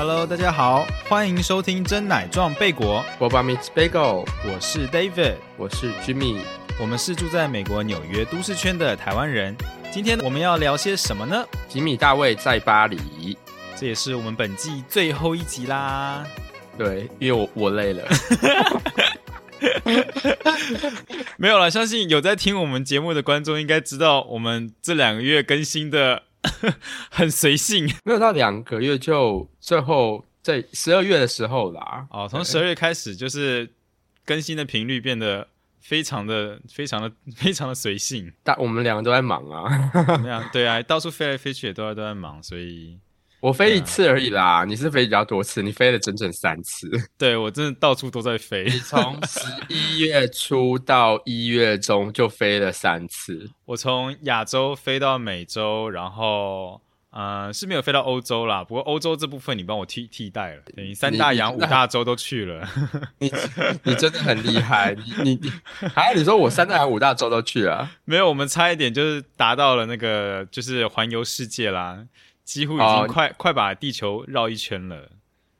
Hello，大家好，欢迎收听真奶撞贝果，波巴 meets bagel，我是 David，我是 Jimmy，我们是住在美国纽约都市圈的台湾人。今天我们要聊些什么呢？吉米大卫在巴黎，这也是我们本季最后一集啦。对，因为我我累了。没有了，相信有在听我们节目的观众应该知道，我们这两个月更新的 很随性。没有到两个月就最后在十二月的时候啦。哦，从十二月开始就是更新的频率变得非常的、非常的、非常的随性。但我们两个都在忙啊。怎么样？对啊，到处飞来飞去也都在都在忙，所以我飞一次而已啦，你是飞比较多次，你飞了整整三次。对我真的到处都在飞。你从十一月初到一月中就飞了三次。我从亚洲飞到美洲，然后呃是没有飞到欧洲啦。不过欧洲这部分你帮我替替代了，等于三大洋五大洲都去了。你你真的很厉害，你你你，还有你说我三大洋五大洲都去了，没有，我们差一点就是达到了那个就是环游世界啦，几乎已经哦快、快把地球绕一圈了。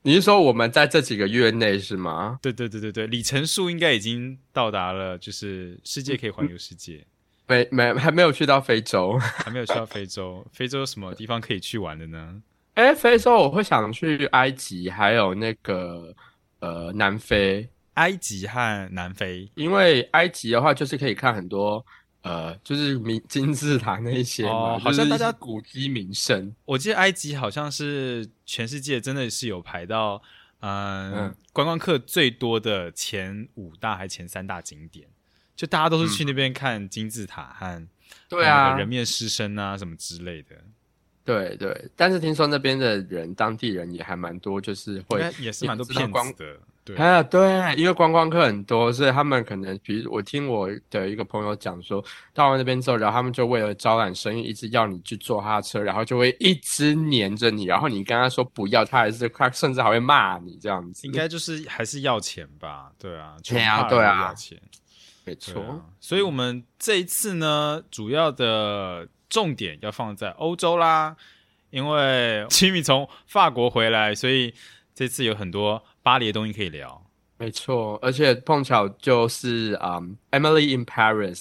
你是说我们在这几个月内是吗？对对对对对，里程数应该已经到达了，就是世界可以环游世界，没没还没有去到非洲。还没有去到非洲。非洲有什么地方可以去玩的呢？哎，非洲我会想去埃及，还有那个呃南非，埃及和南非。因为埃及的话就是可以看很多呃，就是名金字塔那一些嘛，哦好像大家古迹名胜。我记得埃及好像是全世界真的是有排到，嗯，嗯观光客最多的前五大还前三大景点，就大家都是去那边看金字塔和嗯对啊那个，人面狮身啊什么之类的，对对，但是听说那边的人，当地人也还蛮多，就是会也是蛮多骗子的。对，啊，对，因为观光客很多，所以他们可能，比如我听我的一个朋友讲说，到了那边之后，然后他们就为了招揽生意，一直要你去坐他的车，然后就会一直黏着你，然后你跟他说不要，他还是他甚至还会骂你这样子。应该就是还是要钱吧？对啊，对啊对啊要钱。没错，啊，所以我们这一次呢，主要的重点要放在欧洲啦，因为 Jimmy 从法国回来，所以这次有很多巴黎的东西可以聊。没错，而且碰巧就是嗯，《Emily in Paris》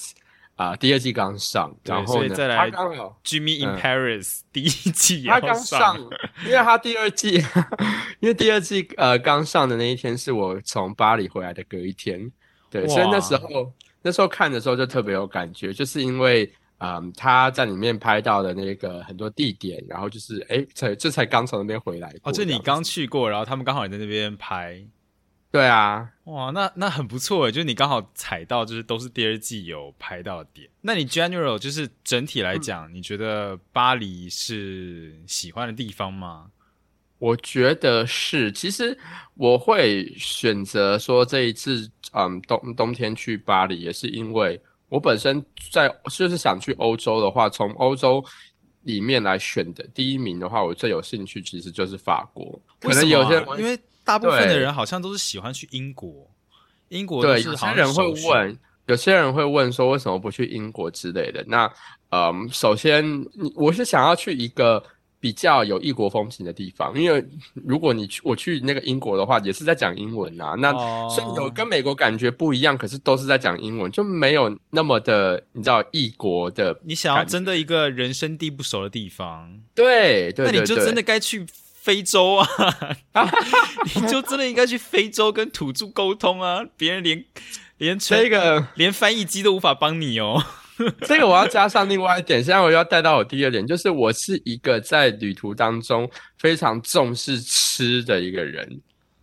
啊、第二季刚上，然后呢，再来他刚好 Jimmy in 嗯。Paris、第一季也他刚上，因为他第二季，因为第二季呃刚上的那一天是我从巴黎回来的隔一天，对，所以那时候那时候看的时候就特别有感觉，就是因为嗯他在里面拍到的那个很多地点，然后就是哎才这才刚从那边回来哦，这你刚去过，然后他们刚好也在那边拍，对啊，哇，那那很不错诶，就是你刚好踩到，就是都是第二季有拍到的点。那你 general 就是整体来讲，你觉得巴黎是喜欢的地方吗？我觉得是，其实我会选择说这一次，嗯，冬冬天去巴黎，也是因为我本身在就是想去欧洲的话，从欧洲里面来选的第一名的话，我最有兴趣其实就是法国。可能有些人为什么啊因为大部分的人好像都是喜欢去英国，英国对有是好像些人会问，有些人会问说为什么不去英国之类的。那嗯，首先我是想要去一个比较有异国风情的地方，因为如果你去我去那个英国的话，也是在讲英文啊。那哦虽然有跟美国感觉不一样，可是都是在讲英文，就没有那么的你知道异国的。你想要真的一个人生地不熟的地方，对对对对那你就真的该去非洲啊！你就真的应该去非洲跟土著沟通啊！别人连连全这个连翻译机都无法帮你哦。这个我要加上另外一点，现在我要带到我第二点，就是我是一个在旅途当中非常重视吃的一个人。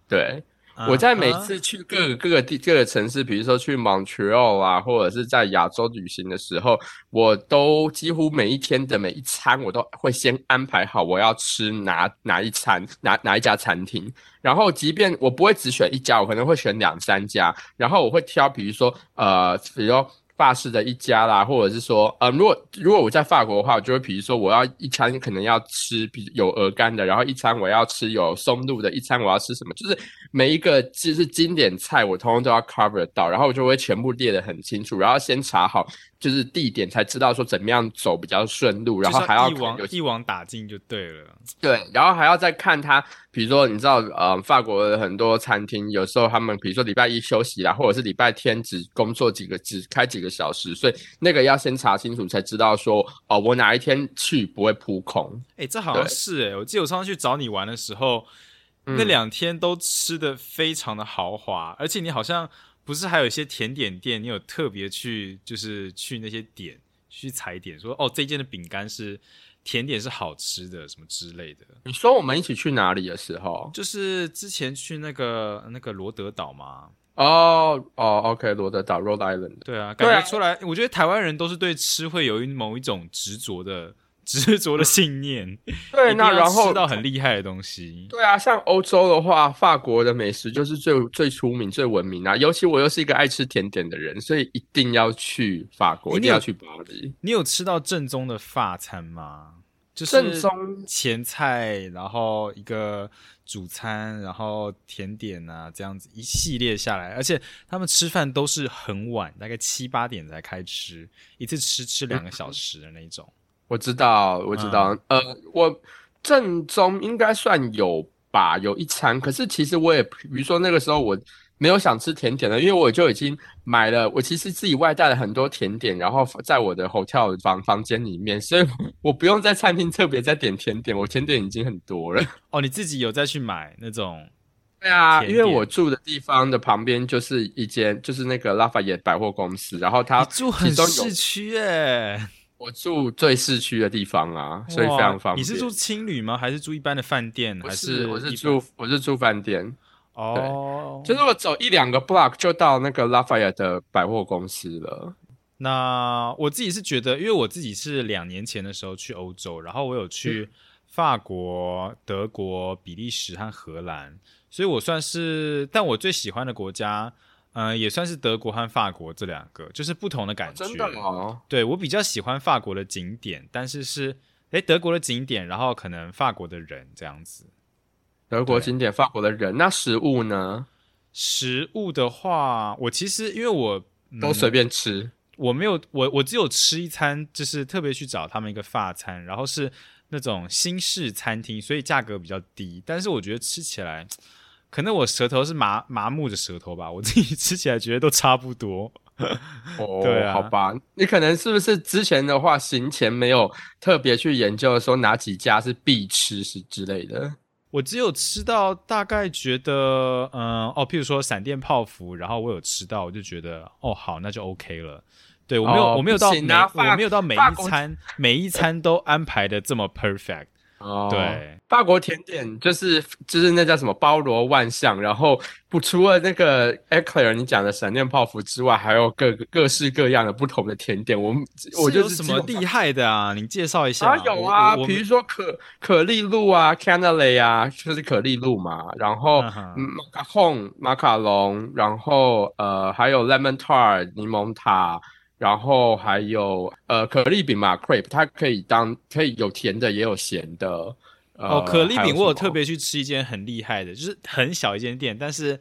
对，我在每啊次去各个各个地各个城市，比如说去 Montreal 啊，或者是在亚洲旅行的时候，我都几乎每一天的每一餐，我都会先安排好我要吃哪哪一餐，哪哪一家餐厅。然后，即便我不会只选一家，我可能会选两三家，然后我会挑，比如说呃，比如说。法式的一家啦，或者是说，嗯，如果如果我在法国的话，我就会比如说我要一餐可能要吃比有鹅肝的，然后一餐我要吃有松露的，一餐我要吃什么，就是每一个就是经典菜我通通都要 cover 到，然后我就会全部列得很清楚，然后先查好就是地点，才知道说怎么样走比较顺路，然后还要一网有一网打尽就对了。对，然后还要再看他，比如说你知道，呃，法国的很多餐厅有时候他们比如说礼拜一休息啦，或者是礼拜天只工作几个只开几个小时，所以那个要先查清楚才知道说，哦，我哪一天去不会扑空。哎，这好像是哎，我记得我上次去找你玩的时候，那两天都吃的非常的豪华，而且你好像不是还有一些甜点店，你有特别去就是去那些点去踩点，说哦，这间的饼干是。甜点是好吃的，什么之类的。你说我们一起去哪里的时候，就是之前去那个那个罗德岛吗？哦哦，OK，罗德岛 （Rhode Island）。对啊，感觉出来，我觉得台湾人都是对吃会有一某一种执着的。执着的信念，对，那然后吃到很厉害的东西，对啊，像欧洲的话，法国的美食就是最最出名、最闻名啊。尤其我又是一个爱吃甜点的人，所以一定要去法国，一定要去巴黎。你有吃到正宗的法餐吗？就是正宗前菜，然后一个主餐，然后甜点啊，这样子一系列下来，而且他们吃饭都是很晚，大概七八点才开吃，一次吃吃两个小时的那种。我知道，我知道，呃，我正宗应该算有吧，有一餐。可是其实我也，比如说那个时候我没有想吃甜点的，因为我就已经买了，我其实自己外带了很多甜点，然后在我的 hotel 房房间里面，所以 我不用在餐厅特别再点甜点，我甜点已经很多了。哦，你自己有再去买那种？对啊，因为我住的地方的旁边就是一间，就是那个拉法耶百货公司，然后它住很市区诶。我住最市区的地方啊，所以非常方便。你是住青旅吗？还是住一般的饭店？还是我是住我是住饭店。哦，就是我走一两个 block 就到那个 Lafayette 的百货公司了。那我自己是觉得，因为我自己是两年前的时候去欧洲，然后我有去法国、德国、比利时和荷兰，所以我算是，但我最喜欢的国家。嗯，也算是德国和法国这两个，就是不同的感觉。真的吗？对我比较喜欢法国的景点，但是是诶德国的景点，然后可能法国的人这样子。德国景点，法国的人，那食物呢？食物的话，我其实因为我都随便吃，我没有我我只有吃一餐，就是特别去找他们一个法餐，然后是那种新式餐厅，所以价格比较低，但是我觉得吃起来。可能我舌头是麻麻木的舌头吧，我自己吃起来觉得都差不多。哦，对啊，好吧，你可能是不是之前的话行前没有特别去研究说哪几家是必吃是之类的？我只有吃到大概觉得，嗯，哦，譬如说闪电泡芙，然后我有吃到，我就觉得，哦，好，那就 OK 了。对我没有，我没有到每，我没有到每一餐每一餐都安排的这么 perfect。哦，对，法国甜点就是就是那叫什么包罗万象，然后不除了那个 eclair 你讲的闪电泡芙之外，还有各个各式各样的不同的甜点。我们我就是什么厉害的啊？你介绍一下。啊，有啊，比如说可可丽露啊 c a n d l e 啊，就是可丽露嘛。然后马卡龙马卡龙，然后呃还有 lemon tart 柠檬塔。然后还有呃可丽饼嘛，crepe，它可以当可以有甜的也有咸的。哦，可丽饼我有特别去吃一间很厉害的，就是很小一间店，但是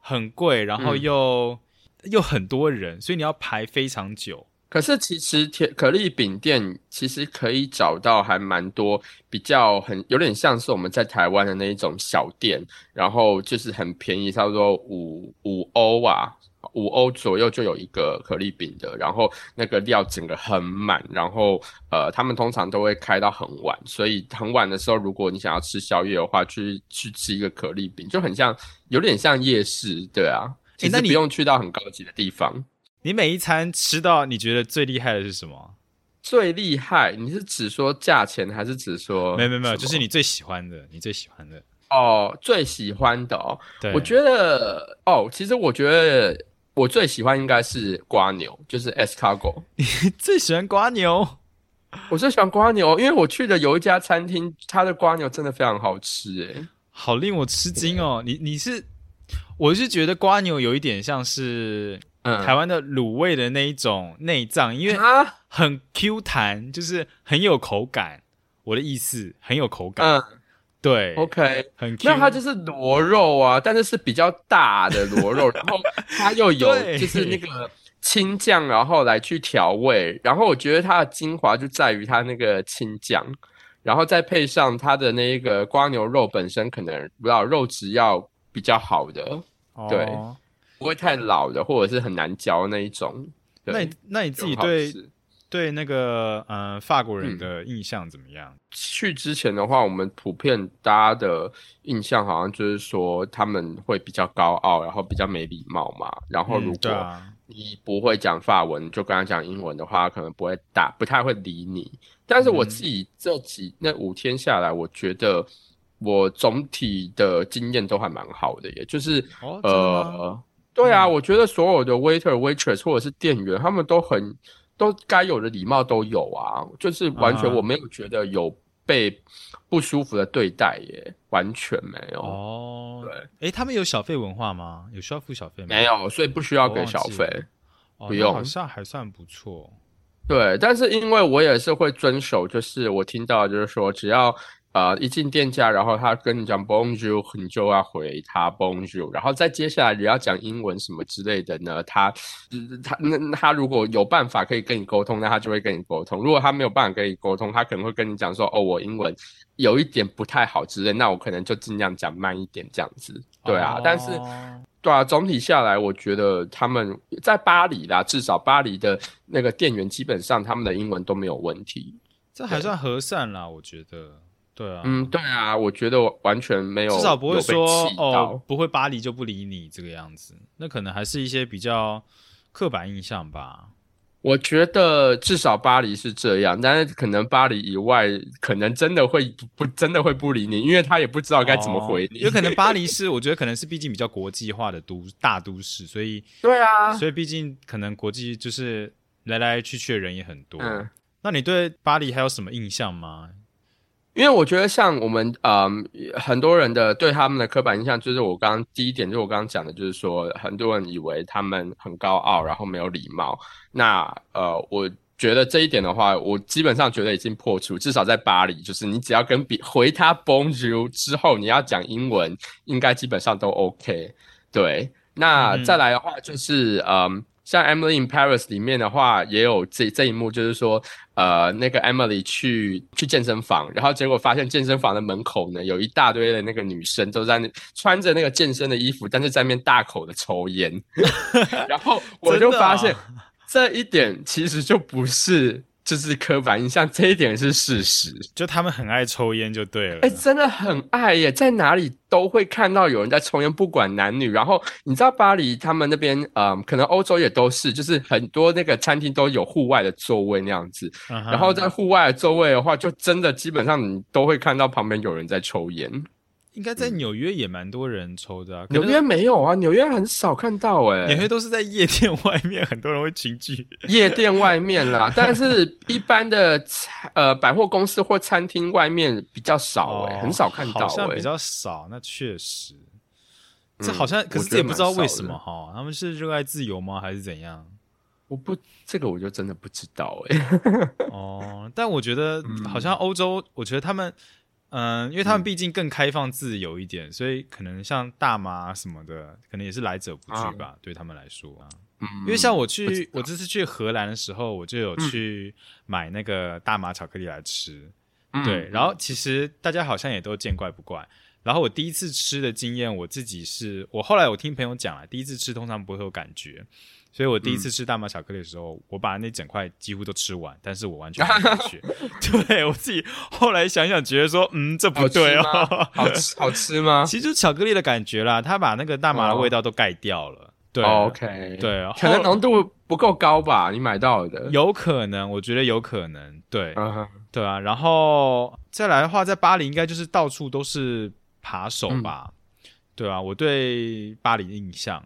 很贵，然后又又很多人，所以你要排非常久。可是其实甜可丽饼店其实可以找到还蛮多比较很有点像是我们在台湾的那一种小店，然后就是很便宜，差不多五五欧啊。五欧左右就有一个可丽饼的，然后那个料整个很满，然后呃，他们通常都会开到很晚，所以很晚的时候，如果你想要吃宵夜的话，去去吃一个可丽饼，就很像，有点像夜市，对啊。其实不用去到很高级的地方。你每一餐吃到你觉得最厉害的是什么？最厉害？你是指说价钱，还是指说？没有没有没有，就是你最喜欢的，你最喜欢的。哦，最喜欢的哦，我觉得哦，其实我觉得。我最喜欢应该是瓜牛，就是 escargot。你最喜欢瓜牛？我最喜欢瓜牛，因为我去的有一家餐厅，它的瓜牛真的非常好吃，哎，好令我吃惊哦！你你是，我是觉得瓜牛有一点像是台湾的卤味的那一种内脏，因为很 Q 弹，就是很有口感。我的意思，很有口感。对，OK，很那它就是螺肉啊，但是是比较大的螺肉，然后它又有就是那个青酱，然后来去调味，然后我觉得它的精华就在于它那个青酱，然后再配上它的那一个瓜牛肉本身，可能不知道肉质要比较好的，对哦不会太老的，或者是很难嚼那一种。对那你那你自己好对吃对那个呃法国人嗯的印象怎么样？去之前的话，我们普遍大家的印象好像就是说他们会比较高傲，然后比较没礼貌嘛。然后如果啊，你不会讲法文，就跟他讲英文的话，可能不会打，不太会理你。但是我嗯自己这几那五天下来，我觉得我总体的经验都还蛮好的，也就是呃，对啊，嗯我觉得所有的 waiter、waitress 或者是店员，他们都很都该有的礼貌都有啊，就是完全啊我没有觉得有被不舒服的对待耶，完全没有，哦，对，哎，他们有小费文化吗？有需要付小费吗？没有，所以不需要给小费。哦，不用那好像还算不错。对，但是因为我也是会遵守，就是我听到就是说，只要呃一进店家，然后他跟你讲 Bonjour，你就要回他 Bonjour，然后再接下来你要讲英文什么之类的呢，他呃他那那他如果有办法可以跟你沟通，那他就会跟你沟通；如果他没有办法跟你沟通，他可能会跟你讲说，哦，我英文有一点不太好之类，那我可能就尽量讲慢一点这样子。对啊，但是。哦对啊，总体下来，我觉得他们在巴黎啦，至少巴黎的那个店员基本上他们的英文都没有问题。这还算和善啦，我觉得。对啊，嗯，对啊，我觉得我完全没有，至少不会说哦，不会巴黎就不理你这个样子。那可能还是一些比较刻板印象吧。我觉得至少巴黎是这样，但是可能巴黎以外，可能真的会不真的会不理你，因为他也不知道该怎么回你。哦有可能巴黎是，我觉得可能是毕竟比较国际化的都大都市，所以对啊，所以毕竟可能国际就是来来去去的人也很多。嗯。那你对巴黎还有什么印象吗？因为我觉得像我们嗯很多人的对他们的刻板印象，就是我刚刚第一点，就是我刚刚讲的，就是说很多人以为他们很高傲，然后没有礼貌。那呃，我觉得这一点的话，我基本上觉得已经破除，至少在巴黎，就是你只要跟比回他 Bonjour 之后，你要讲英文，应该基本上都 OK。对，那嗯再来的话就是嗯。像《Emily in Paris》里面的话，也有这这一幕，就是说，呃，那个 Emily 去去健身房，然后结果发现健身房的门口呢，有一大堆的那个女生都在那穿着那个健身的衣服，但是在那边大口的抽烟，然后我就 发现、这一点其实就不是就是刻板 印象，这一点是事实。就他们很爱抽烟就对了。哎、真的很爱耶，在哪里都会看到有人在抽烟，不管男女。然后你知道巴黎他们那边，嗯，可能欧洲也都是，就是很多那个餐厅都有户外的座位那样子。然后在户外的座位的话，就真的基本上你都会看到旁边有人在抽烟。应该在纽约也蛮多人抽的、啊，纽约没有啊，纽约很少看到哎、纽约都是在夜店外面，很多人会群聚。夜店外面啦，但是一般的呃百货公司或餐厅外面比较少哎、哦很少看到哎、好像比较少。那确实，这嗯好像，可是这也不知道为什么哈，他们是热爱自由吗，还是怎样？我不这个我就真的不知道哎、哦，但我觉得嗯好像欧洲，我觉得他们，嗯、因为他们毕竟更开放自由一点，所以可能像大麻什么的，可能也是来者不拒吧，对他们来说啊。嗯因为像我去，我这次去荷兰的时候，我就有嗯去买那个大麻巧克力来吃。嗯对，然后其实大家好像也都见怪不怪。然后我第一次吃的经验，我自己是我后来我听朋友讲啊，第一次吃通常不会有感觉，所以我第一嗯次吃大麻巧克力的时候，我把那整块几乎都吃完，但是我完全没感觉。对我自己后来想想，觉得说，嗯，这不对哦。好吃好吃吗？其实就巧克力的感觉啦，它把那个大麻的味道都盖掉了。对、哦 OK，对可能浓度不够高吧？你买到的，有可能，我觉得有可能，对。对啊，然后再来的话，在巴黎应该就是到处都是扒手吧？对啊，我对巴黎的印象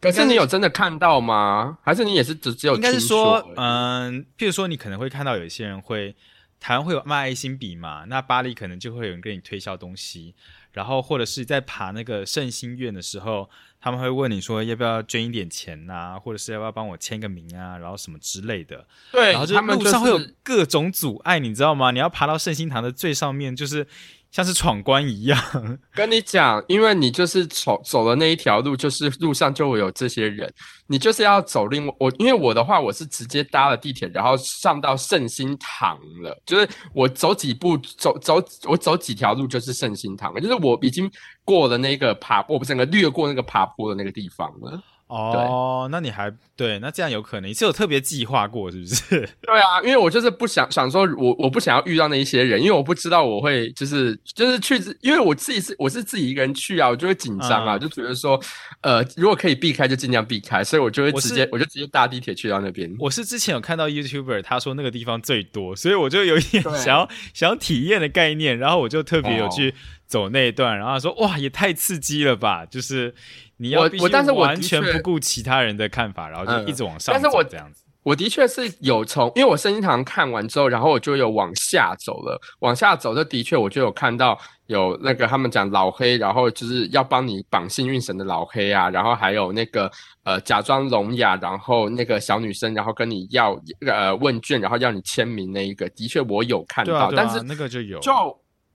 可是你有真的看到吗？还是你也是只只有应该是说嗯，譬如说你可能会看到有一些人会，台湾会有卖爱心笔嘛，那巴黎可能就会有人跟你推销东西，然后或者是在爬那个圣心院的时候，他们会问你说要不要捐一点钱呐、或者是要不要帮我签个名啊，然后什么之类的。对，然后就他们路上会有各种阻碍，你知道吗？你要爬到圣心堂的最上面，就是像是闯关一样。跟你讲，因为你就是走走的那一条路，就是路上就会有这些人，你就是要走另外我，因为我的话，我是直接搭了地铁，然后上到圣心堂了，就是我走几步走走我走几条路就是圣心堂了，就是我已经过了那个爬，我整个掠过那个爬坡的那个地方了。哦，那你还对？那这样有可能你是有特别计划过，是不是？对啊，因为我就是不想想说，我我不想要遇到那一些人，因为我不知道我会就是就是去，因为我自己是我是自己一个人去啊，我就会紧张啊，就觉得说，呃，如果可以避开就尽量避开，所以我就会直接我就直接搭地铁去到那边。我是之前有看到 YouTuber 他说那个地方最多，所以我就有一点想要想要体验的概念，然后我就特别有去走那一段，然后说哇，也太刺激了吧，就是。你要我，但是我完全不顾其他人的看法，然后就一直往上。但是我这样子，我的确是有从，因为我圣经堂看完之后，然后我就有往下走了。往下走，就的确我就有看到有那个他们讲老黑，然后就是要帮你绑幸运绳的老黑啊，然后还有那个呃假装聋哑，然后那个小女生，然后跟你要呃问卷，然后要你签名那一个，的确我有看到，但是那个就有就。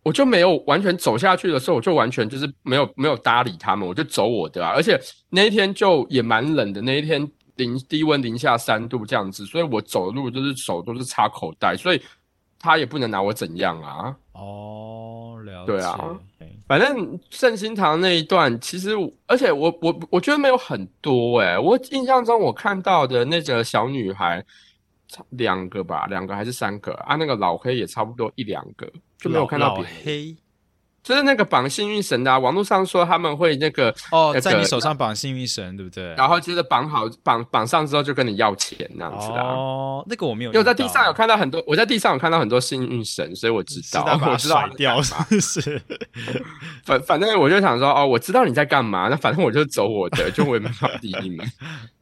我就没有完全走下去的时候，我就完全就是没有没有搭理他们，我就走我的啊。而且那一天就也蛮冷的，那一天零低温零下三度这样子，所以我走路就是手都是插口袋，所以他也不能拿我怎样啊。哦，了解。对啊，反正圣心堂那一段，其实而且我我我觉得没有很多诶，我印象中我看到的那个小女孩。两个吧，两个还是三个啊？那个老黑也差不多一两个，就没有看到老黑，就是那个绑幸运绳的。网络上说他们会那个哦，在你手上绑幸运绳，对不对？然后接着绑好绑绑上之后就跟你要钱那样子啊。哦，那个我没有，因为在地上有看到很多，我在地上有看到很多幸运绳，所以我知道，我知道甩掉是。反反正我就想说，哦，我知道你在干嘛，那反正我就走我的，就我也没法理你们。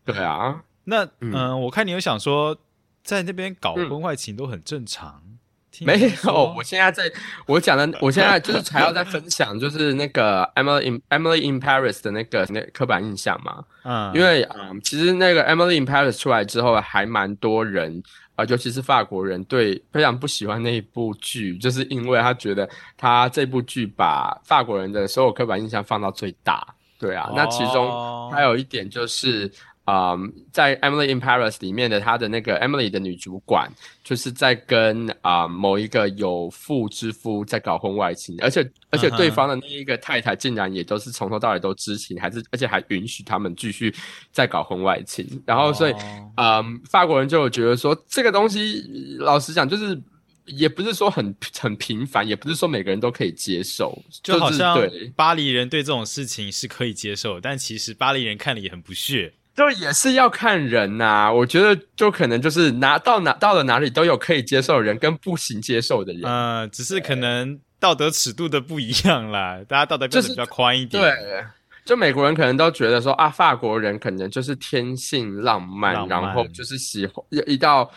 对啊，那嗯，我看你有想说。在那边搞婚外情都很正常，没有。我现在在我讲的，我现在就是还要再分享，就是那个 Emily in Emily in Paris 的那个那刻板印象嘛。嗯，因为嗯，其实那个 Emily in Paris 出来之后，还蛮多人啊，尤其是法国人，对非常不喜欢那一部剧，就是因为他觉得他这部剧把法国人的所有刻板印象放到最大。对啊，那其中还有一点就是。啊，在《Emily in Paris》里面的她的那个 Emily 的女主管，就是在跟啊某一个有妇之夫在搞婚外情，而且而且对方的那一个太太竟然也都是从头到尾都知情，还是而且还允许他们继续在搞婚外情。然后所以，嗯，法国人就觉得说这个东西，老实讲，就是也不是说很很频繁，也不是说每个人都可以接受，就好像巴黎人对这种事情是可以接受，但其实巴黎人看了也很不屑。就也是要看人呐，我觉得就可能就是拿到哪到了哪里都有可以接受的人跟不行接受的人，嗯，只是可能道德尺度的不一样啦，大家道德标准比较宽一点。对，就美国人可能都觉得说啊，法国人可能就是天性浪漫，然后就是喜欢一到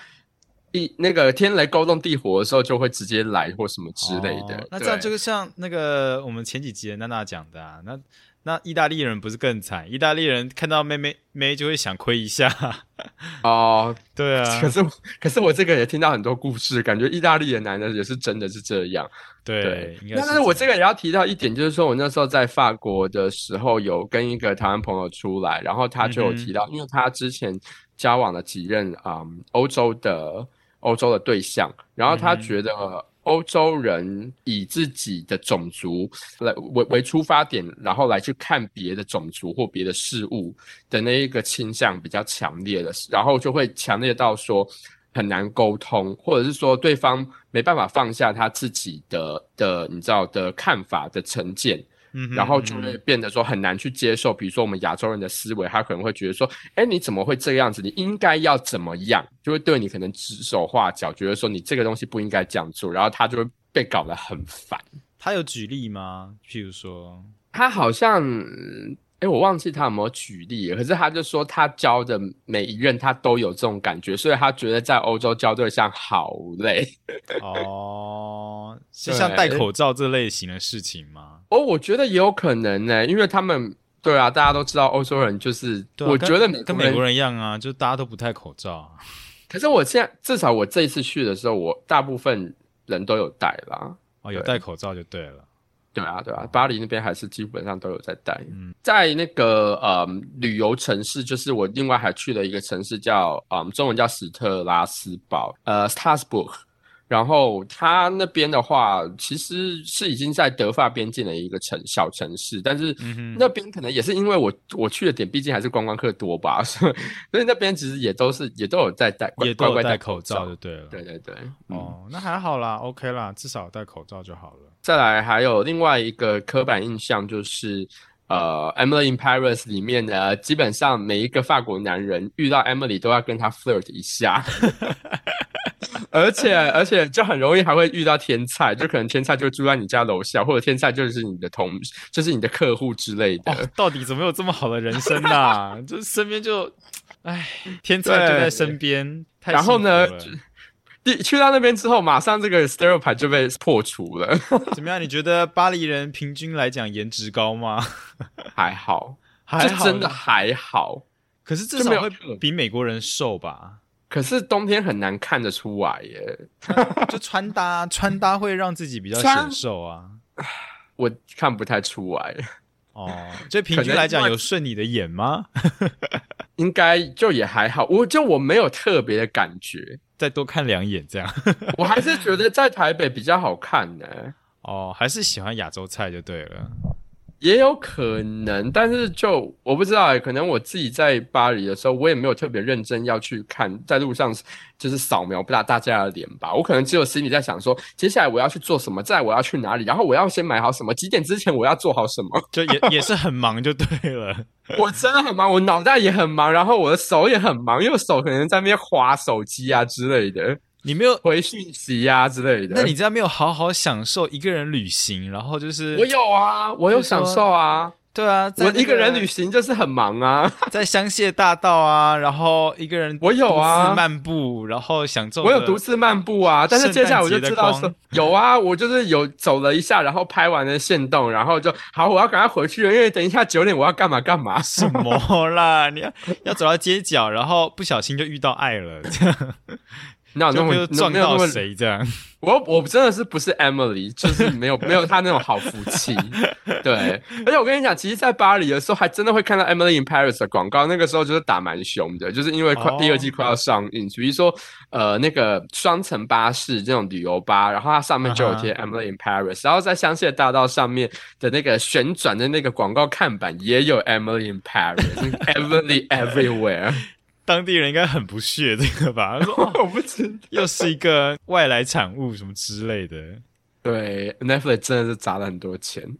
一那个天雷勾动地火的时候就会直接来或什么之类的。那这样就像那个我们前几集娜娜讲的啊，那。那意大利人不是更惨？意大利人看到妹妹妹就会想亏一下。哦，对啊。可是可是我这个也听到很多故事，感觉意大利的男的也是真的是这样。对，但是我这个也要提到一点，就是说我那时候在法国的时候，有跟一个台湾朋友出来，然后他就有提到，因为他之前交往了几任啊欧洲的欧洲的对象，然后他觉得。欧洲人以自己的种族来为为出发点，然后来去看别的种族或别的事物的那一个倾向比较强烈的，然后就会强烈到说很难沟通，或者是说对方没办法放下他自己的的你知道的看法的成见。然后就会变得说很难去接受，比如说我们亚洲人的思维，他可能会觉得说，哎，你怎么会这个样子？你应该要怎么样？就会对你可能指手画脚，觉得说你这个东西不应该这样做，然后他就会被搞得很烦。他有举例吗？譬如说，他好像。哎，我忘记他有没有举例，可是他就说他教的每一任他都有这种感觉，所以他觉得在欧洲教对象好累。哦，是像戴口罩这类型的事情吗？哦，我觉得也有可能呢，因为他们对啊，大家都知道欧洲人就是，我觉得跟美国人一样啊，就大家都不戴口罩。可是我现在至少我这一次去的时候，我大部分人都有戴啦。哦，有戴口罩就对了。对啊，对啊，巴黎那边还是基本上都有在戴。嗯在那个呃旅游城市，就是我另外还去了一个城市叫嗯中文叫史特拉斯堡，呃 Strasbourg。然后它那边的话，其实是已经在德法边境的一个城小城市，但是那边可能也是因为我我去的点，毕竟还是观光客多吧，所 以所以那边其实也都是也都有在戴，也都有乖乖戴戴口罩就对了。对对对，嗯哦，那还好啦，OK 啦，至少戴口罩就好了。再来还有另外一个刻板印象就是，呃，《Emily in Paris》里面呢，基本上每一个法国男人遇到 Emily 都要跟她 flirt 一下，而且而且就很容易还会遇到天菜，就可能天菜就住在你家楼下，或者天菜就是你的同，就是你的客户之类的。哦，到底怎么有这么好的人生呐、就是身边就，唉，天菜就在身边。太然后呢第去到那边之后，马上这个 stereotype 就被破除了，怎么样？你觉得巴黎人平均来讲颜值高吗？还好，还好真的还好。可是至少会没有比美国人瘦吧？可是冬天很难看得出来耶，就穿搭，穿搭会让自己比较显瘦啊。我看不太出来。哦，所以平均来讲有顺你的眼吗？应该就也还好，我就我没有特别的感觉，再多看两眼这样。我还是觉得在台北比较好看呢、哦，还是喜欢亚洲菜就对了。也有可能，但是就我不知道哎、可能我自己在巴黎的时候，我也没有特别认真要去看，在路上就是扫描不大大家的脸吧，我可能只有心里在想说，接下来我要去做什么，再我要去哪里，然后我要先买好什么，几点之前我要做好什么。就也也是很忙就对了。我真的很忙，我脑袋也很忙，然后我的手也很忙，因为手可能在那边划手机啊之类的，你没有，回讯息呀、之类的。那你这样没有好好享受一个人旅行，然后就是我有啊，我有享受啊。对啊，我一个人旅行就是很忙啊，在香榭大道啊，然后一个人我有啊独自漫步，然后享受我有着独自漫步啊。但是接下来我就知道说有啊，我就是有走了一下，然后拍完了线动，然后就好，我要赶快回去了，因为等一下九点我要干嘛干嘛。什么啦？你要要走到街角，然后不小心就遇到爱了，这样那有那么撞到谁这样。我我真的是不是 Emily，就是没有 没有她那种好福气。对，而且我跟你讲，其实，在巴黎的时候，还真的会看到 Emily in Paris 的广告，那个时候就是打蛮凶的，就是因为快、哦第二季快要上映，比如说呃那个双层巴士这种旅游巴，然后它上面就有贴啊 Emily in Paris，、然后在香榭大道上面的那个旋转的那个广告看板也有 Emily in Paris，Emily everywhere。当地人应该很不屑这个吧？他说、哦、我不知道。又是一个外来产物什么之类的。对，Netflix 真的是砸了很多钱。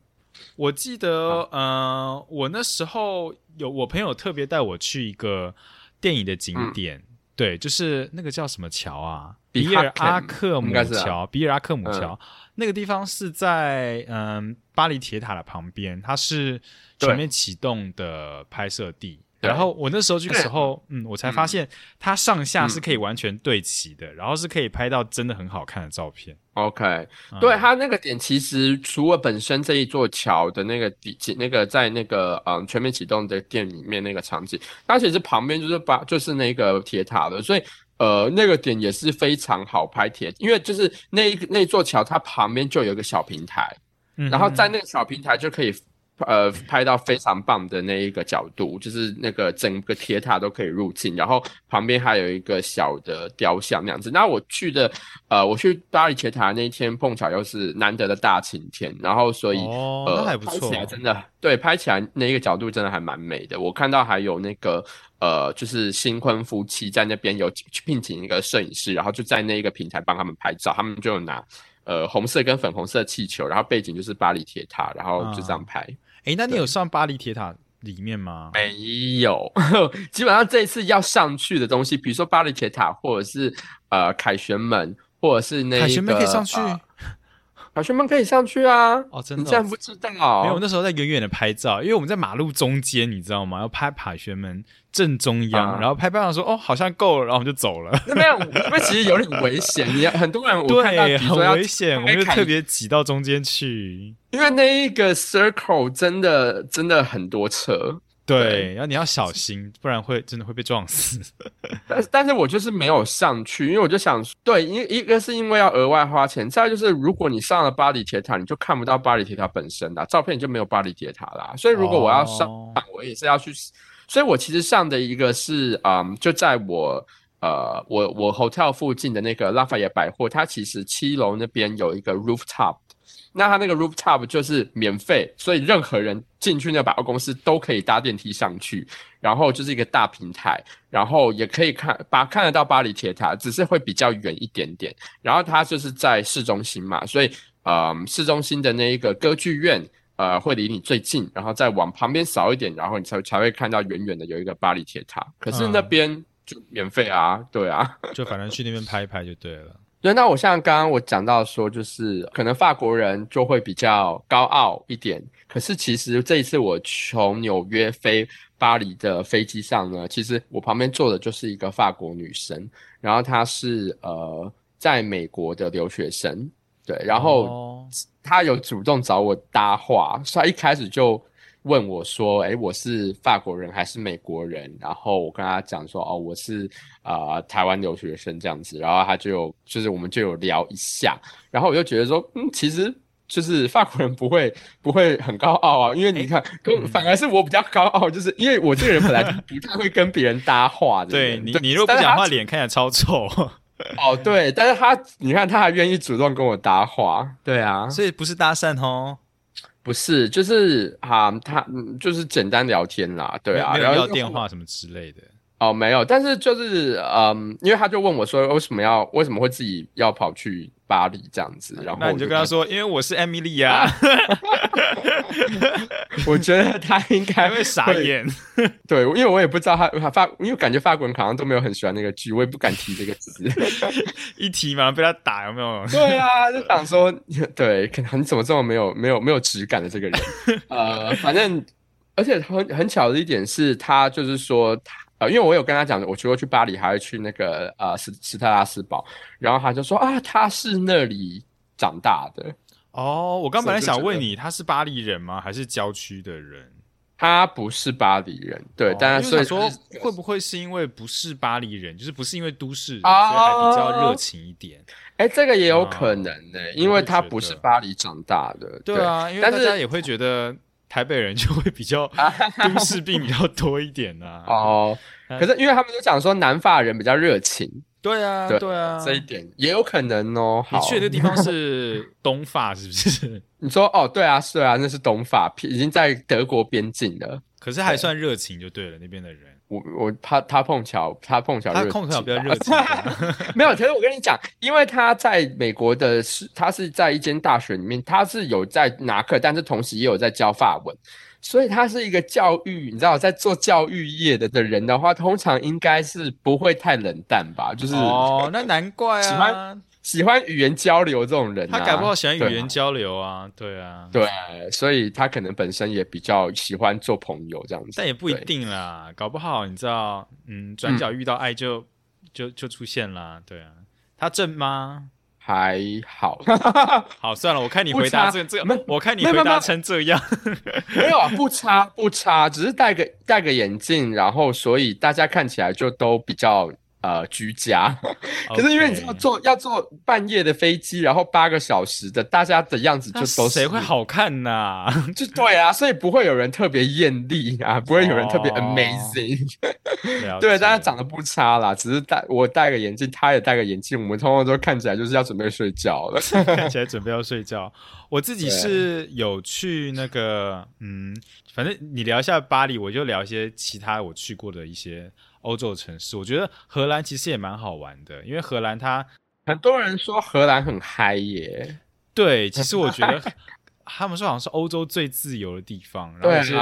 我记得，呃，我那时候有我朋友特别带我去一个电影的景点，对，就是那个叫什么桥啊？比比尔阿克姆桥，比尔阿克姆桥、那个地方是在嗯巴黎铁塔的旁边，它是全面启动的拍摄地。对。然后我那时候去的时候，嗯，我才发现它上下嗯是可以完全对齐的，然后是可以拍到真的很好看的照片。OK，、嗯。对它那个点，其实除了本身这一座桥的那个底，那个在那个嗯全面启动的店里面那个场景，它其实旁边就是把就是那个铁塔的，所以呃那个点也是非常好拍铁，因为就是那一那座桥它旁边就有一个小平台，嗯然后在那个小平台就可以呃拍到非常棒的那一个角度，就是那个整个铁塔都可以入镜，然后旁边还有一个小的雕像那样子。那我去的呃，我去巴黎铁塔那一天碰巧又是难得的大晴天，然后所以、哦呃还不错拍起来真的对，拍起来那一个角度真的还蛮美的。我看到还有那个呃，就是新婚夫妻在那边有去聘请一个摄影师，然后就在那一个平台帮他们拍照，他们就有拿。呃，红色跟粉红色气球，然后背景就是巴黎铁塔，然后就这样拍。诶，那你有上巴黎铁塔里面吗？没有，基本上这一次要上去的东西，比如说巴黎铁塔，或者是呃凯旋门，或者是那凯旋门个可以上去、呃凯旋门可以上去啊！哦，真你的哦、竟然不知道？没有，我那时候在远远的拍照，因为我们在马路中间，你知道吗？要拍凯旋门正中央，啊然后拍拍上说哦，好像够了，然后我们就走了。那没有，因为其实有点危险。你很多人我看到，对，很比如说要危险，我们就特别挤到中间去。因为那一个 circle 真的真的很多车，对，然后你要小心，不然会真的会被撞死。但是但是我就是没有上去，因为我就想，对，一一个是因为要额外花钱，再就是如果你上了巴黎铁塔，你就看不到巴黎铁塔本身啦，照片就没有巴黎铁塔啦。所以如果我要上，我也是要去，所以我其实上的一个是，嗯，就在我呃我我 hotel 附近的那个拉法耶百货，它其实七楼那边有一个 rooftop。那它那个 rooftop 就是免费，所以任何人进去那个百货公司都可以搭电梯上去，然后就是一个大平台，然后也可以看把看得到巴黎铁塔，只是会比较远一点点。然后它就是在市中心嘛，所以呃市中心的那一个歌剧院呃会离你最近，然后再往旁边扫一点，然后你才才会看到远远的有一个巴黎铁塔。可是那边就免费啊，对啊，就反正去那边拍一拍就对了。对，那我像刚刚我讲到说，就是可能法国人就会比较高傲一点。可是其实这一次我从纽约飞巴黎的飞机上呢，其实我旁边坐的就是一个法国女生，然后她是呃在美国的留学生，对，然后她有主动找我搭话，所以她一开始就。问我说：“哎，我是法国人还是美国人？”然后我跟他讲说：“哦，我是啊台湾留学生这样子。”然后他就就是我们就有聊一下，然后我就觉得说：“嗯，其实就是法国人不会不会很高傲啊，因为你看，反而是我比较高傲，就是因为我这个人本来就 不太会跟别人搭话的。对你，你如果不讲话，脸看起来超臭。哦，对，但是他你看他还愿意主动跟我搭话，对啊，所以不是搭讪哦。”不是，就是啊，他就是简单聊天啦，对啊，然后要电话什么之类的。哦，没有，但是就是嗯，因为他就问我说，为什么要为什么会自己要跑去巴黎这样子？然后你就跟他说，因为我是艾米莉啊。我觉得他应该会傻眼。对，因为我也不知道他法，因为感觉法国人好像都没有很喜欢那个剧，我也不敢提这个词。一提嘛，被他打有没有？对啊，就想说，对，可能你怎么这么没有没有没有质感的这个人？呃，反正而且很很巧的一点是，他就是说他。呃，因为我有跟他讲，我除了去巴黎，还会去那个呃斯斯特拉斯堡，然后他就说啊，他是那里长大的。哦，我刚本来想问你，他是巴黎人吗？还是郊区的人？他不是巴黎人，对，但是所以说会不会是因为不是巴黎人，就是不是因为都市，所以还比较热情一点？哎，这个也有可能呢，因为他不是巴黎长大的，对啊，因为大家也会觉得。台北人就会比较都市病比较多一点呐。哦，可是因为他们都讲说南法人比较热情。对啊，对啊，这一点也有可能哦。你去的地方是东法是不是？你说哦，对啊，是啊，那是东法，已经在德国边境了。可是还算热情就对了，那边的人。我我他他碰巧他碰巧他碰巧比较热情，没有。可是我跟你讲，因为他在美国的是他是在一间大学里面，他是有在拿课，但是同时也有在教法文，所以他是一个教育，你知道，在做教育业的的人的话，通常应该是不会太冷淡吧？就是哦，那难怪啊。喜欢语言交流这种人，他搞不好喜欢语言交流啊，对啊，对，所以他可能本身也比较喜欢做朋友这样子，但也不一定啦，搞不好你知道，嗯，转角遇到爱就就就出现了，对啊，他正吗？还好，好算了，我看你回答这这个，我看你回答成这样，没有啊，不差不差，只是戴个戴个眼镜，然后所以大家看起来就都比较。呃，居家，可是因为你知道坐要坐半夜的飞机，然后八个小时的，大家的样子就都谁会好看呐？就对啊，所以不会有人特别艳丽啊，不会有人特别 amazing。对，大家长得不差啦，只是戴我戴个眼镜，他也戴个眼镜，我们通常都看起来就是要准备睡觉了，看起来准备要睡觉。我自己是有去那个，嗯，反正你聊一下巴黎，我就聊一些其他我去过的一些。欧洲的城市，我觉得荷兰其实也蛮好玩的，因为荷兰它很多人说荷兰很嗨耶。对，其实 我觉得他们说好像是欧洲最自由的地方，然后是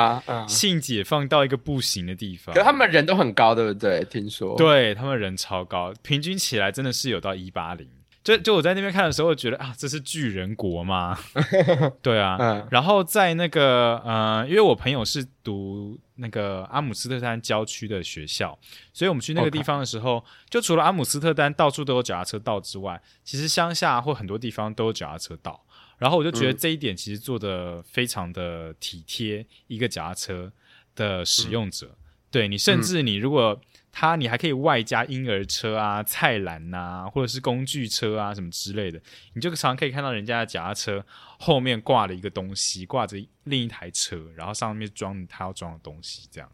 性解放到一个不行的地方。可他们人都很高，对不对？听说，对他们人超高，平均起来真的是有到一八零。就就我在那边看的时候，觉得啊，这是巨人国吗？对啊，然后在那个呃，因为我朋友是读那个阿姆斯特丹郊区的学校，所以我们去那个地方的时候，就除了阿姆斯特丹到处都有脚踏车道之外，其实乡下或很多地方都有脚踏车道。然后我就觉得这一点其实做的非常的体贴，一个脚踏车。的使用者。对你，甚至你如果它，你还可以外加婴儿车啊、菜篮呐，或者是工具车啊什么之类的，你就常可以看到人家的脚踏车后面挂了一个东西，挂着另一台车，然后上面装他要装的东西，这样。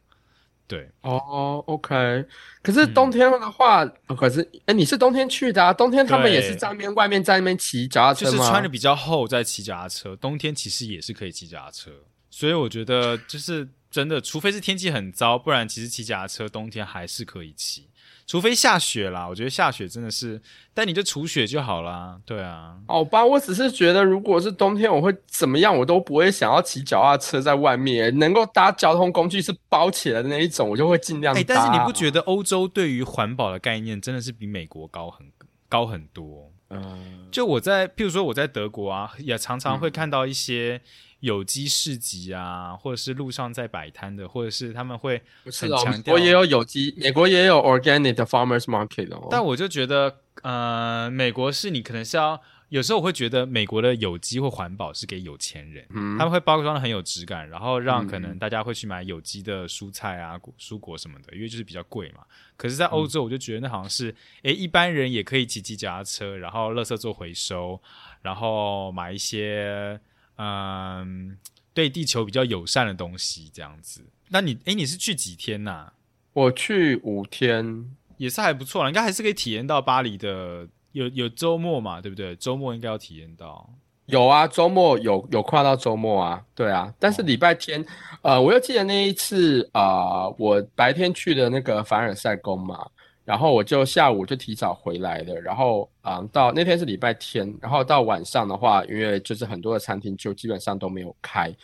对，哦，OK。可是冬天的话，可是哎，你是冬天去的啊？冬天他们也是在那边外面在那边骑脚踏车就是穿的比较厚在骑脚踏车，冬天其实也是可以骑脚踏车，所以我觉得就是真的，除非是天气很糟，不然其实骑脚踏车冬天还是可以骑。除非下雪啦，我觉得下雪真的是，但你就除雪就好啦。对啊，好吧，我只是觉得如果是冬天，我会怎么样，我都不会想要骑脚踏车在外面，能够搭交通工具是包起来的那一种，我就会尽量。哎，但是你不觉得欧洲对于环保的概念真的是比美国高很高很多？嗯，就我在，譬如说我在德国啊，也常常会看到一些。有机市集啊，或者是路上在摆摊的，或者是他们会很强调。我也有有机，美国也有 organic 的 farmers market 哦。但我就觉得，呃，美国是你可能是要，有时候我会觉得美国的有机或环保是给有钱人，他们会包装的很有质感，然后让可能大家会去买有机的蔬菜啊、蔬果什么的，因为就是比较贵嘛。可是，在欧洲，我就觉得那好像是，诶，一般人也可以骑骑脚踏车，然后垃圾做回收，然后买一些。嗯，对地球比较友善的东西，这样子。那你，哎，你是去几天呐？我去五天，也是还不错了，应该还是可以体验到巴黎的。有有周末嘛，对不对？周末应该要体验到。有啊，周末有有跨到周末啊，对啊。但是礼拜天，呃，我又记得那一次啊，我白天去的那个凡尔赛宫嘛。然后我就下午就提早回来了，然后啊，到那天是礼拜天，然后到晚上的话，因为就是很多的餐厅就基本上都没有开，